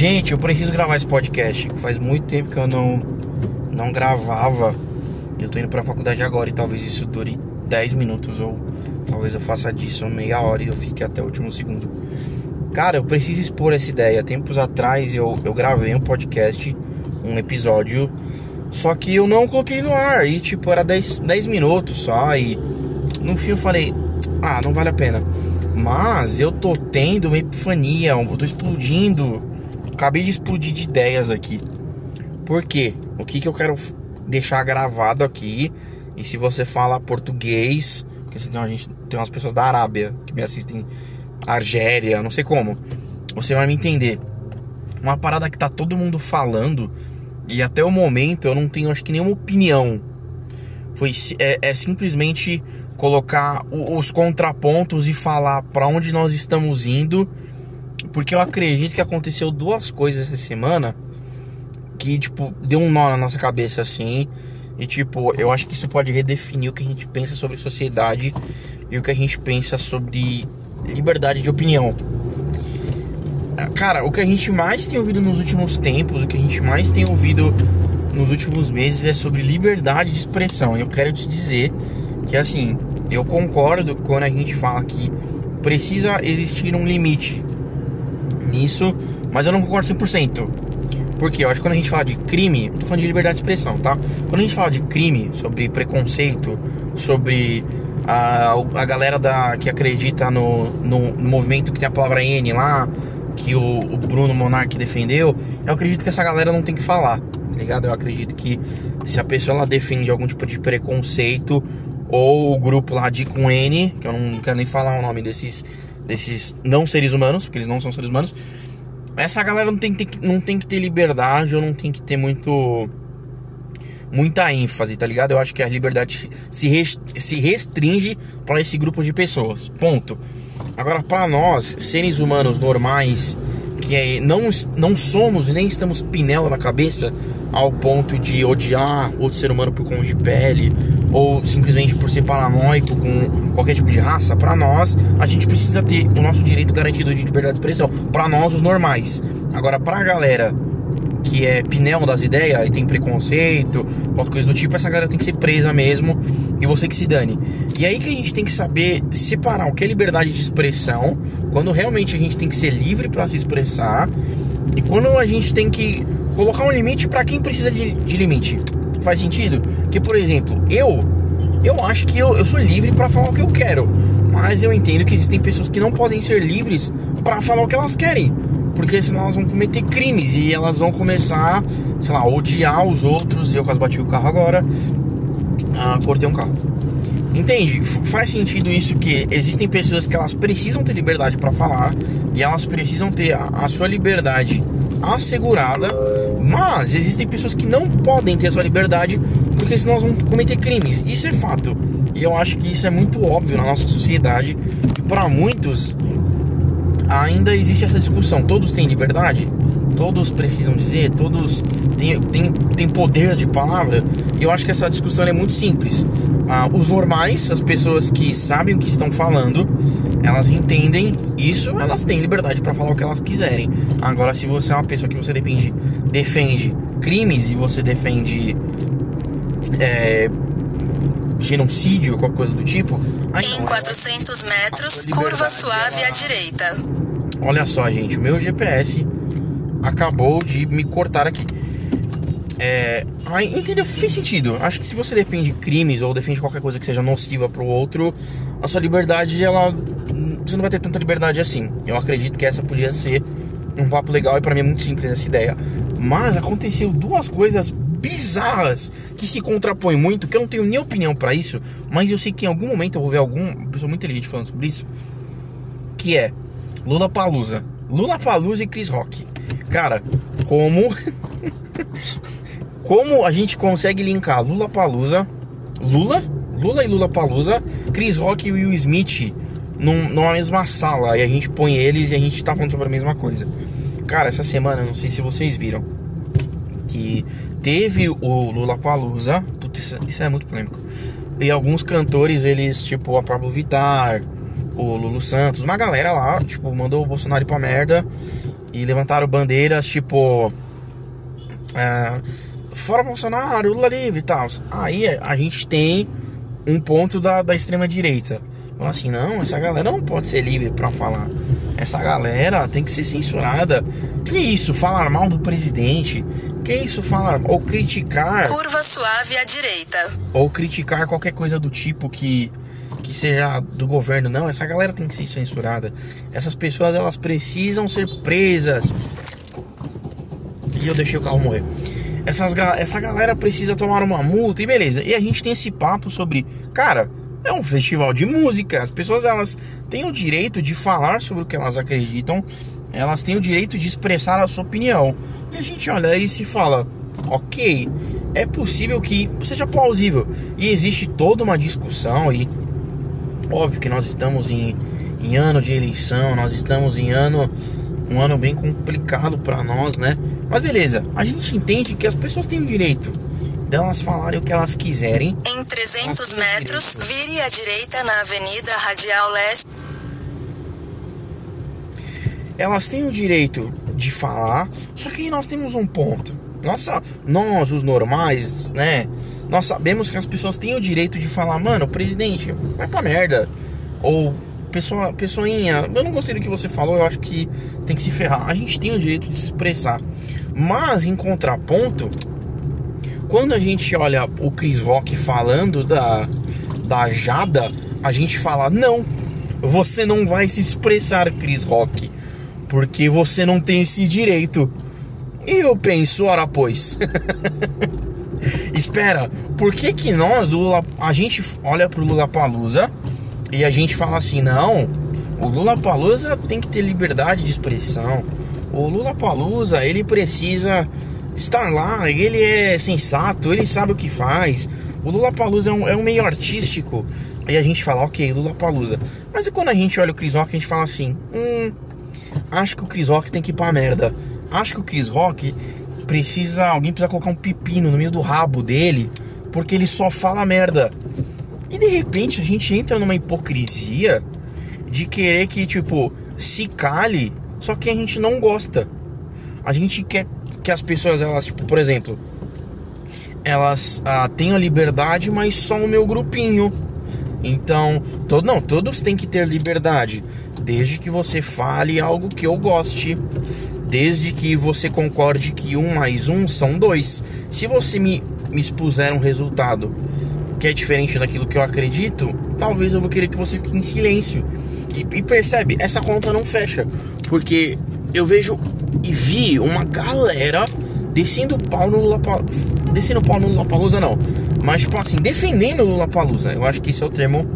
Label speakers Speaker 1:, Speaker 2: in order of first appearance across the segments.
Speaker 1: Gente, eu preciso gravar esse podcast. Faz muito tempo que eu não, não gravava. Eu tô indo pra faculdade agora e talvez isso dure 10 minutos. Ou talvez eu faça disso meia hora e eu fique até o último segundo. Cara, eu preciso expor essa ideia. Tempos atrás eu, eu gravei um podcast, um episódio. Só que eu não coloquei no ar. E tipo, era 10, 10 minutos só. E no fim eu falei, ah, não vale a pena. Mas eu tô tendo uma epifania, eu tô explodindo. Acabei de explodir de ideias aqui. Por quê? O que, que eu quero deixar gravado aqui? E se você fala português, porque você tem, uma gente, tem umas pessoas da Arábia que me assistem, Argélia, não sei como, você vai me entender. Uma parada que tá todo mundo falando e até o momento eu não tenho, acho que nenhuma opinião. Foi é, é simplesmente colocar os contrapontos e falar para onde nós estamos indo, porque eu acredito que aconteceu duas coisas essa semana que tipo deu um nó na nossa cabeça assim, e tipo, eu acho que isso pode redefinir o que a gente pensa sobre sociedade e o que a gente pensa sobre liberdade de opinião. Cara, o que a gente mais tem ouvido nos últimos tempos, o que a gente mais tem ouvido nos últimos meses é sobre liberdade de expressão. E eu quero te dizer que assim, eu concordo quando a gente fala que precisa existir um limite nisso, mas eu não concordo 100%. Porque eu acho que quando a gente fala de crime, eu tô falando de liberdade de expressão, tá? Quando a gente fala de crime, sobre preconceito, sobre a, a galera da, que acredita no, no, no movimento que tem a palavra N lá, que o, o Bruno Monark defendeu, eu acredito que essa galera não tem que falar, tá ligado? Eu acredito que se a pessoa ela defende algum tipo de preconceito ou o grupo lá de com N, que eu não quero nem falar o nome desses, desses não seres humanos, porque eles não são seres humanos. Essa galera não tem, que ter, não tem que ter liberdade ou não tem que ter muito muita ênfase, tá ligado? Eu acho que a liberdade se, rest, se restringe para esse grupo de pessoas. Ponto. Agora, para nós, seres humanos normais, que é, não, não somos e nem estamos pinel na cabeça ao ponto de odiar outro ser humano por cor de pele ou simplesmente por ser paranoico com qualquer tipo de raça, para nós a gente precisa ter o nosso direito garantido de liberdade de expressão, para nós os normais. Agora para a galera que é pinel das ideias e tem preconceito, qualquer coisa do tipo, essa galera tem que ser presa mesmo e você que se dane. E aí que a gente tem que saber separar o que é liberdade de expressão, quando realmente a gente tem que ser livre para se expressar e quando a gente tem que colocar um limite para quem precisa de, de, limite. Faz sentido? Que, por exemplo, eu eu acho que eu, eu sou livre para falar o que eu quero, mas eu entendo que existem pessoas que não podem ser livres para falar o que elas querem, porque senão elas vão cometer crimes e elas vão começar, sei lá, odiar os outros. Eu quase bati o carro agora, ah, cortei um carro. Entende? Faz sentido isso que existem pessoas que elas precisam ter liberdade para falar e elas precisam ter a, a sua liberdade assegurada, mas existem pessoas que não podem ter a sua liberdade porque senão elas vão cometer crimes. Isso é fato. E eu acho que isso é muito óbvio na nossa sociedade. E para muitos ainda existe essa discussão. Todos têm liberdade? Todos precisam dizer? Todos têm, têm, têm poder de palavra? Eu acho que essa discussão é muito simples. Ah, os normais, as pessoas que sabem o que estão falando, elas entendem isso, elas têm liberdade para falar o que elas quiserem. Agora, se você é uma pessoa que você depende, defende crimes e você defende é, genocídio, qualquer coisa do tipo.
Speaker 2: em 400 metros, curva suave à direita.
Speaker 1: Olha só, gente, o meu GPS acabou de me cortar aqui. É, entendeu? Fez sentido. Acho que se você defende de crimes ou defende qualquer coisa que seja nociva pro outro, a sua liberdade, ela. Você não vai ter tanta liberdade assim. Eu acredito que essa podia ser um papo legal e para mim é muito simples essa ideia. Mas aconteceu duas coisas bizarras que se contrapõem muito, que eu não tenho nem opinião para isso, mas eu sei que em algum momento eu vou ver alguma pessoa muito inteligente falando sobre isso, que é Lula Palusa. Lula Palusa e Chris Rock. Cara, como como a gente consegue linkar Lula Palusa, Lula, Lula e Lula Palusa, Chris Rock e Will Smith num, numa mesma sala e a gente põe eles e a gente tá falando sobre a mesma coisa. Cara, essa semana, não sei se vocês viram, que teve o Lula Palusa, putz, isso é muito polêmico. E alguns cantores, eles, tipo a Pablo Vittar, o Lulu Santos, uma galera lá, tipo, mandou o Bolsonaro ir pra merda. e levantaram bandeiras tipo. É, fora Bolsonaro, Lula livre e tal. Aí a gente tem um ponto da, da extrema direita. Fala assim, não, essa galera não pode ser livre para falar. Essa galera tem que ser censurada. Que isso, falar mal do presidente? Que isso, falar ou criticar?
Speaker 2: Curva suave à direita.
Speaker 1: Ou criticar qualquer coisa do tipo que que seja do governo, não, essa galera tem que ser censurada. Essas pessoas elas precisam ser presas. E eu deixei o carro morrer. Essas, essa galera precisa tomar uma multa e beleza. E a gente tem esse papo sobre, cara, é um festival de música. As pessoas elas têm o direito de falar sobre o que elas acreditam. Elas têm o direito de expressar a sua opinião. E a gente olha isso e fala, ok, é possível que seja plausível. E existe toda uma discussão e óbvio que nós estamos em, em ano de eleição, nós estamos em ano um ano bem complicado para nós, né? Mas beleza, a gente entende que as pessoas têm o direito delas falarem o que elas quiserem.
Speaker 2: Em 300 metros, vire à direita na Avenida Radial Leste.
Speaker 1: Elas têm o direito de falar, só que aí nós temos um ponto. Nossa, nós, os normais, né? Nós sabemos que as pessoas têm o direito de falar, mano, presidente, vai pra merda. Ou pessoa, pessoinha, eu não gostei do que você falou, eu acho que tem que se ferrar. A gente tem o direito de se expressar. Mas em contraponto, quando a gente olha o Chris Rock falando da, da Jada, a gente fala: não, você não vai se expressar, Chris Rock, porque você não tem esse direito. E eu penso, ora pois. Espera, por que que nós do Lula, a gente olha pro Lula Palusa e a gente fala assim, não, o Lula Palusa tem que ter liberdade de expressão. O Lula Palusa, ele precisa estar lá, ele é sensato, ele sabe o que faz. O Lula Palusa é um, é um meio artístico. Aí a gente fala, ok, Lula Palusa. Mas e quando a gente olha o Chris Rock, a gente fala assim, hum, acho que o Chris Rock tem que ir pra merda. Acho que o Chris Rock precisa, alguém precisa colocar um pepino no meio do rabo dele, porque ele só fala merda. E de repente a gente entra numa hipocrisia de querer que, tipo, se cale, só que a gente não gosta. A gente quer que as pessoas, elas, tipo, por exemplo, elas ah, tenham liberdade, mas só o meu grupinho. Então, todo, não, todos têm que ter liberdade, desde que você fale algo que eu goste, desde que você concorde que um mais um são dois. Se você me, me expuser um resultado que é diferente daquilo que eu acredito, talvez eu vou querer que você fique em silêncio. E, e percebe, essa conta não fecha, porque eu vejo e vi uma galera descendo pau no Lula descendo pau no Lula Palusa não, mas tipo assim, defendendo o Lula. Eu acho que esse é o termo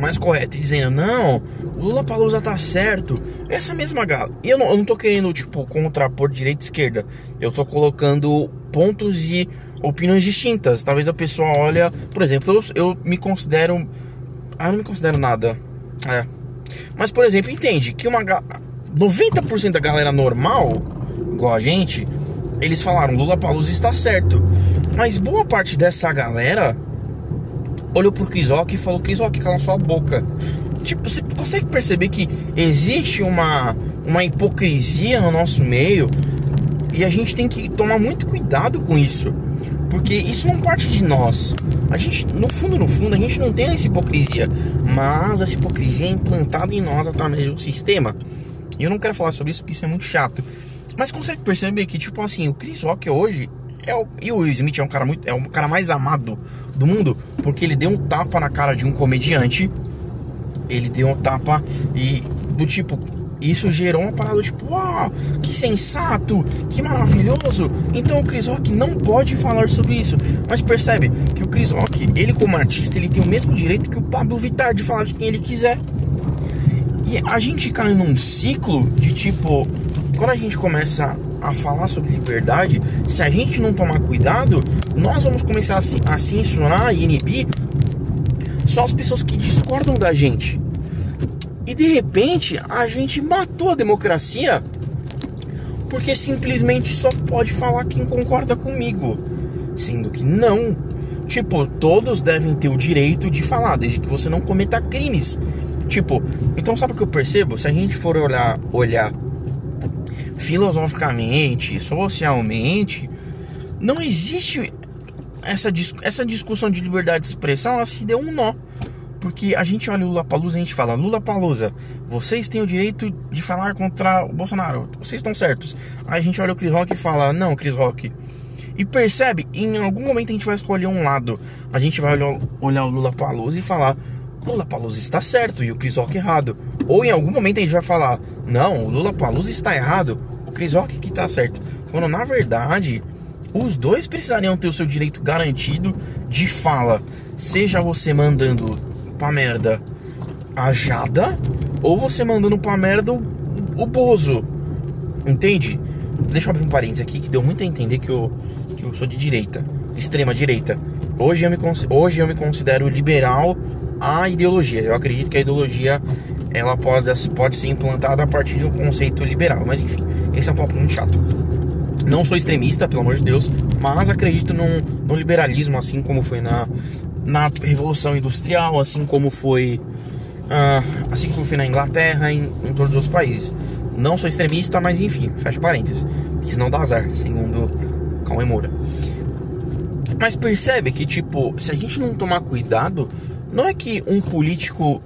Speaker 1: mais correto, dizendo, não, Lula Palusa tá certo. Essa mesma galera. E eu não, eu não tô querendo, tipo, contrapor direita e esquerda. Eu tô colocando pontos e opiniões distintas. Talvez a pessoa olha, por exemplo, eu, eu me considero. Ah, eu não me considero nada. É. Mas, por exemplo, entende que uma 90% da galera normal, igual a gente, eles falaram Lula Palusa está certo. Mas boa parte dessa galera olhou pro Rock e falou: Rock, cala sua boca. Tipo, você consegue perceber que existe uma, uma hipocrisia no nosso meio e a gente tem que tomar muito cuidado com isso. Porque isso não parte de nós. A gente, no fundo, no fundo, a gente não tem essa hipocrisia. Mas essa hipocrisia é implantada em nós através um sistema. E eu não quero falar sobre isso porque isso é muito chato. Mas consegue perceber que, tipo assim, o Chris Rock hoje é o, e o Will Smith é um cara muito é o cara mais amado do mundo porque ele deu um tapa na cara de um comediante ele deu um tapa e do tipo isso gerou uma parada tipo, uau, que sensato, que maravilhoso. Então o Chris Rock não pode falar sobre isso. Mas percebe que o Chris Rock, ele como artista, ele tem o mesmo direito que o Pablo Vittar de falar de quem ele quiser. E a gente cai num ciclo de tipo, quando a gente começa a falar sobre liberdade, se a gente não tomar cuidado, nós vamos começar a, a censurar e inibir só as pessoas que discordam da gente. E de repente a gente matou a democracia porque simplesmente só pode falar quem concorda comigo, sendo que não. Tipo, todos devem ter o direito de falar, desde que você não cometa crimes. Tipo, então sabe o que eu percebo? Se a gente for olhar, olhar filosoficamente, socialmente, não existe essa, essa discussão de liberdade de expressão, ela se deu um nó. Porque a gente olha o Lula Palusa e a gente fala, Lula Palusa, vocês têm o direito de falar contra o Bolsonaro, vocês estão certos. Aí a gente olha o Chris Rock e fala, não, Chris Rock. E percebe, em algum momento a gente vai escolher um lado. A gente vai olhar, olhar o Lula Palusa e falar, Lula Palusa está certo e o Chris Rock errado. Ou em algum momento a gente vai falar, não, o Lula Palusa está errado, o Chris Rock que está certo. Quando na verdade os dois precisariam ter o seu direito garantido de fala, seja você mandando pra merda a Jada ou você mandando pra merda o, o Bozo. Entende? Deixa eu abrir um parênteses aqui que deu muito a entender que eu, que eu sou de direita, extrema direita. Hoje eu, me, hoje eu me considero liberal à ideologia. Eu acredito que a ideologia ela pode, pode ser implantada a partir de um conceito liberal. Mas enfim, esse é um papo muito chato. Não sou extremista, pelo amor de Deus, mas acredito num, num liberalismo, assim como foi na, na Revolução Industrial, assim como foi uh, assim como foi na Inglaterra, em, em todos os países. Não sou extremista, mas enfim, fecha parênteses. Quis não dar azar, segundo Cauê Moura. Mas percebe que, tipo, se a gente não tomar cuidado, não é que um político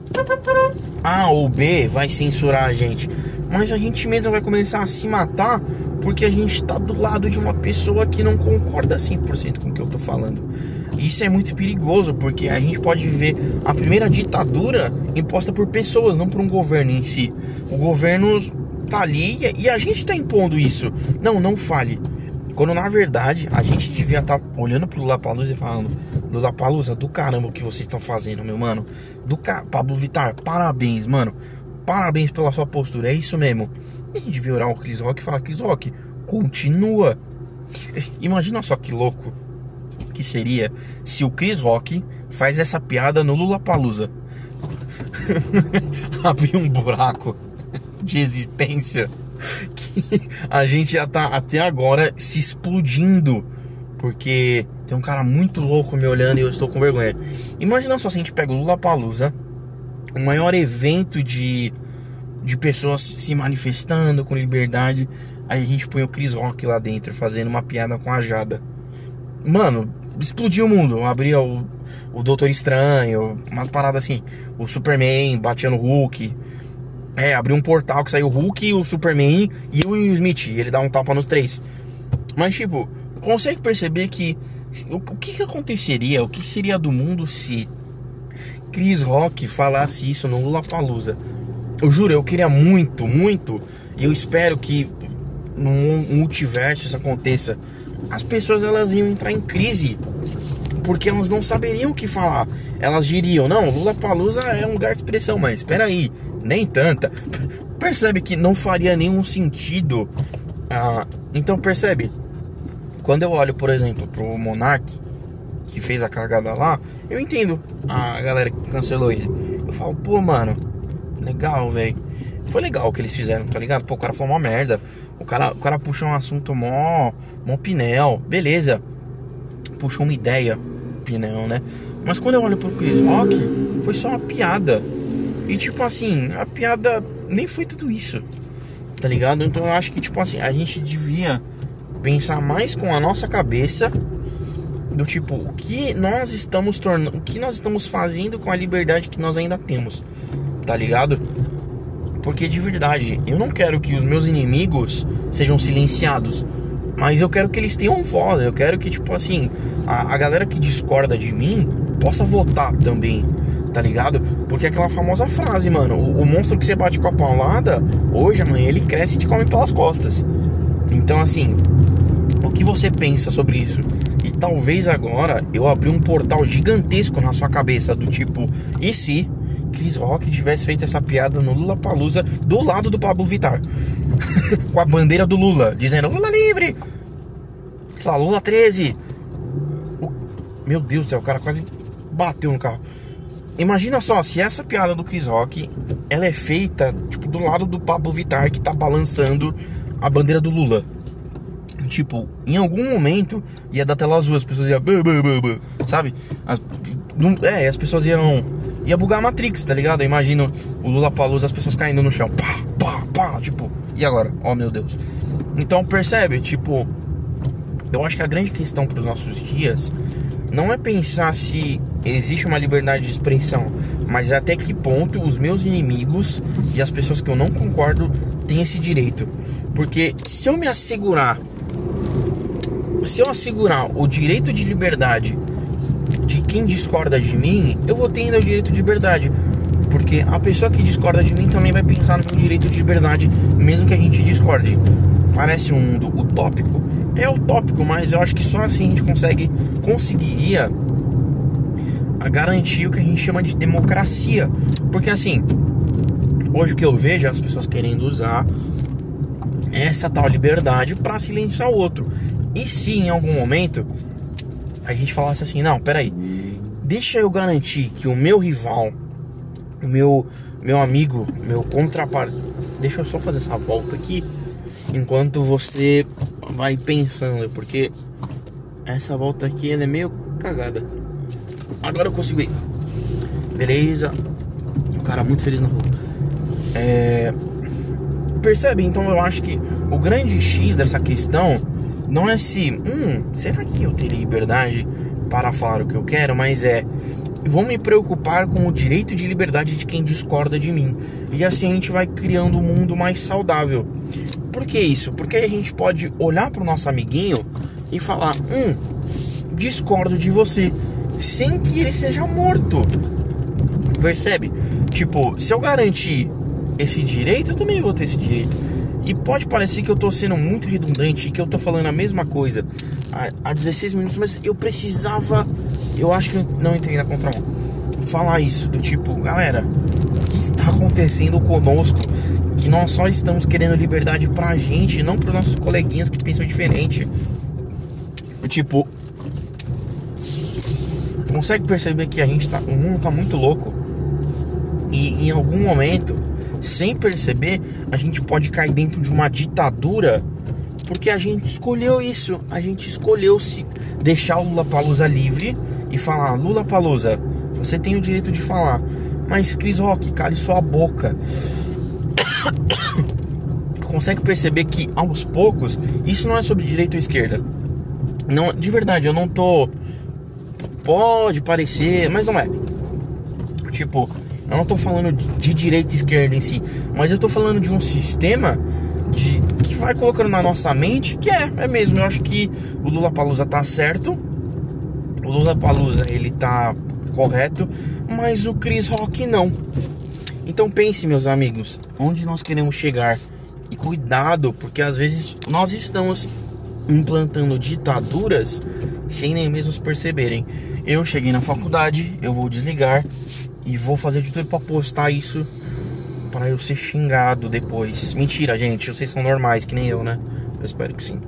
Speaker 1: A ou B vai censurar a gente, mas a gente mesmo vai começar a se matar porque a gente está do lado de uma pessoa que não concorda 100% com o que eu tô falando. Isso é muito perigoso porque a gente pode viver a primeira ditadura imposta por pessoas, não por um governo em si. O governo tá ali e a gente tá impondo isso. Não, não fale. Quando na verdade a gente devia estar tá olhando pro Lula Palusa e falando: Lula Palusa, do caramba o que vocês estão fazendo, meu mano. Do ca... Pablo Vittar, parabéns, mano. Parabéns pela sua postura, é isso mesmo. E a gente vê orar o Chris Rock e fala: Chris Rock, continua. Imagina só que louco que seria se o Chris Rock faz essa piada no Lula Palusa. Abrir um buraco de existência que a gente já tá até agora se explodindo. Porque tem um cara muito louco me olhando e eu estou com vergonha. Imagina só se a gente pega o Lula Palusa, o maior evento de, de pessoas se manifestando com liberdade. Aí a gente põe o Chris Rock lá dentro fazendo uma piada com a Jada. Mano, explodiu o mundo. Abria o, o Doutor Estranho, umas paradas assim. O Superman batia no Hulk. É, abriu um portal que saiu o Hulk, o Superman e o Will Smith. E ele dá um tapa nos três. Mas, tipo, consegue perceber que. O, o que, que aconteceria? O que seria do mundo se Chris Rock falasse isso no Lula Palusa? Eu juro, eu queria muito, muito. E eu espero que no multiverso isso aconteça. As pessoas elas iam entrar em crise porque elas não saberiam o que falar. Elas diriam: "Não, Lula Palusa é um lugar de expressão, mas espera aí, nem tanta". Percebe que não faria nenhum sentido. Ah, então percebe? Quando eu olho, por exemplo, pro Monark que fez a cagada lá, eu entendo a galera que cancelou ele. Eu falo: "Pô, mano, legal, velho. Foi legal o que eles fizeram, tá ligado? Pô, o cara foi uma merda. O cara, o cara puxou um assunto mó, mó pinel, beleza. Puxou uma ideia, pinel, né? Mas quando eu olho pro Chris Rock, foi só uma piada. E tipo assim, a piada nem foi tudo isso. Tá ligado? Então eu acho que tipo assim, a gente devia pensar mais com a nossa cabeça do tipo, o que nós estamos tornando, o que nós estamos fazendo com a liberdade que nós ainda temos. Tá ligado? Porque de verdade, eu não quero que os meus inimigos sejam silenciados. Mas eu quero que eles tenham voz. Eu quero que, tipo assim, a, a galera que discorda de mim possa votar também. Tá ligado? Porque aquela famosa frase, mano: o, o monstro que você bate com a paulada, hoje, amanhã, ele cresce e te come pelas costas. Então, assim, que você pensa sobre isso? E talvez agora eu abri um portal gigantesco na sua cabeça, do tipo, e se Chris Rock tivesse feito essa piada no Lula Palusa do lado do Pablo Vittar. Com a bandeira do Lula, dizendo Lula livre! Sei lá, Lula 13. O... Meu Deus do céu, o cara quase bateu no carro. Imagina só, se essa piada do Chris Rock, ela é feita, tipo, do lado do Pablo Vittar que tá balançando a bandeira do Lula. Tipo, em algum momento ia dar tela azul, as pessoas iam. Sabe? As, é, as pessoas iam ia bugar a Matrix, tá ligado? Eu imagino o Lula Palusa, as pessoas caindo no chão. Pá, pá, pá, tipo, e agora? Oh meu Deus. Então percebe, tipo, eu acho que a grande questão para os nossos dias não é pensar se existe uma liberdade de expressão, mas até que ponto os meus inimigos e as pessoas que eu não concordo têm esse direito. Porque se eu me assegurar, se eu assegurar o direito de liberdade de quem discorda de mim, eu vou ter ainda o direito de liberdade. Porque a pessoa que discorda de mim também vai pensar no meu direito de liberdade, mesmo que a gente discorde. Parece um mundo utópico, é utópico, mas eu acho que só assim a gente consegue conseguiria garantir o que a gente chama de democracia. Porque assim, hoje o que eu vejo é as pessoas querendo usar essa tal liberdade para silenciar o outro. E se em algum momento a gente falasse assim, não, peraí, deixa eu garantir que o meu rival, o meu, meu amigo, meu contraparte, deixa eu só fazer essa volta aqui enquanto você vai pensando, porque essa volta aqui ela é meio cagada. Agora eu consigo ir. Beleza. Um cara muito feliz na rua. É... Percebe? Então eu acho que o grande X dessa questão não é se, hum, será que eu teria liberdade para falar o que eu quero, mas é vou me preocupar com o direito de liberdade de quem discorda de mim. E assim a gente vai criando um mundo mais saudável. Por que isso? Porque a gente pode olhar para o nosso amiguinho e falar: Hum, discordo de você, sem que ele seja morto. Percebe? Tipo, se eu garantir esse direito, eu também vou ter esse direito. E pode parecer que eu tô sendo muito redundante, que eu tô falando a mesma coisa há, 16 minutos, mas eu precisava, eu acho que eu não entrei na contramão, falar isso, do tipo, galera, o que está acontecendo conosco? que nós só estamos querendo liberdade pra gente, não pros nossos coleguinhas que pensam diferente. Tipo, consegue perceber que a gente tá, o mundo tá muito louco e em algum momento, sem perceber, a gente pode cair dentro de uma ditadura porque a gente escolheu isso, a gente escolheu se deixar o Lula Palusa livre e falar Lula Palusa, você tem o direito de falar, mas Cris Rock, cale sua boca consegue perceber que aos poucos isso não é sobre direita ou esquerda. Não, de verdade, eu não tô. Pode parecer, mas não é. Tipo, eu não tô falando de direita e esquerda em si, mas eu tô falando de um sistema de, que vai colocando na nossa mente que é, é mesmo. Eu acho que o Lula Palusa tá certo, o Lula Palusa ele tá correto, mas o Chris Rock não. Então pense, meus amigos, onde nós queremos chegar. E cuidado, porque às vezes nós estamos implantando ditaduras sem nem mesmo perceberem. Eu cheguei na faculdade, eu vou desligar e vou fazer de tudo para postar isso para eu ser xingado depois. Mentira, gente, vocês são normais que nem eu, né? Eu espero que sim.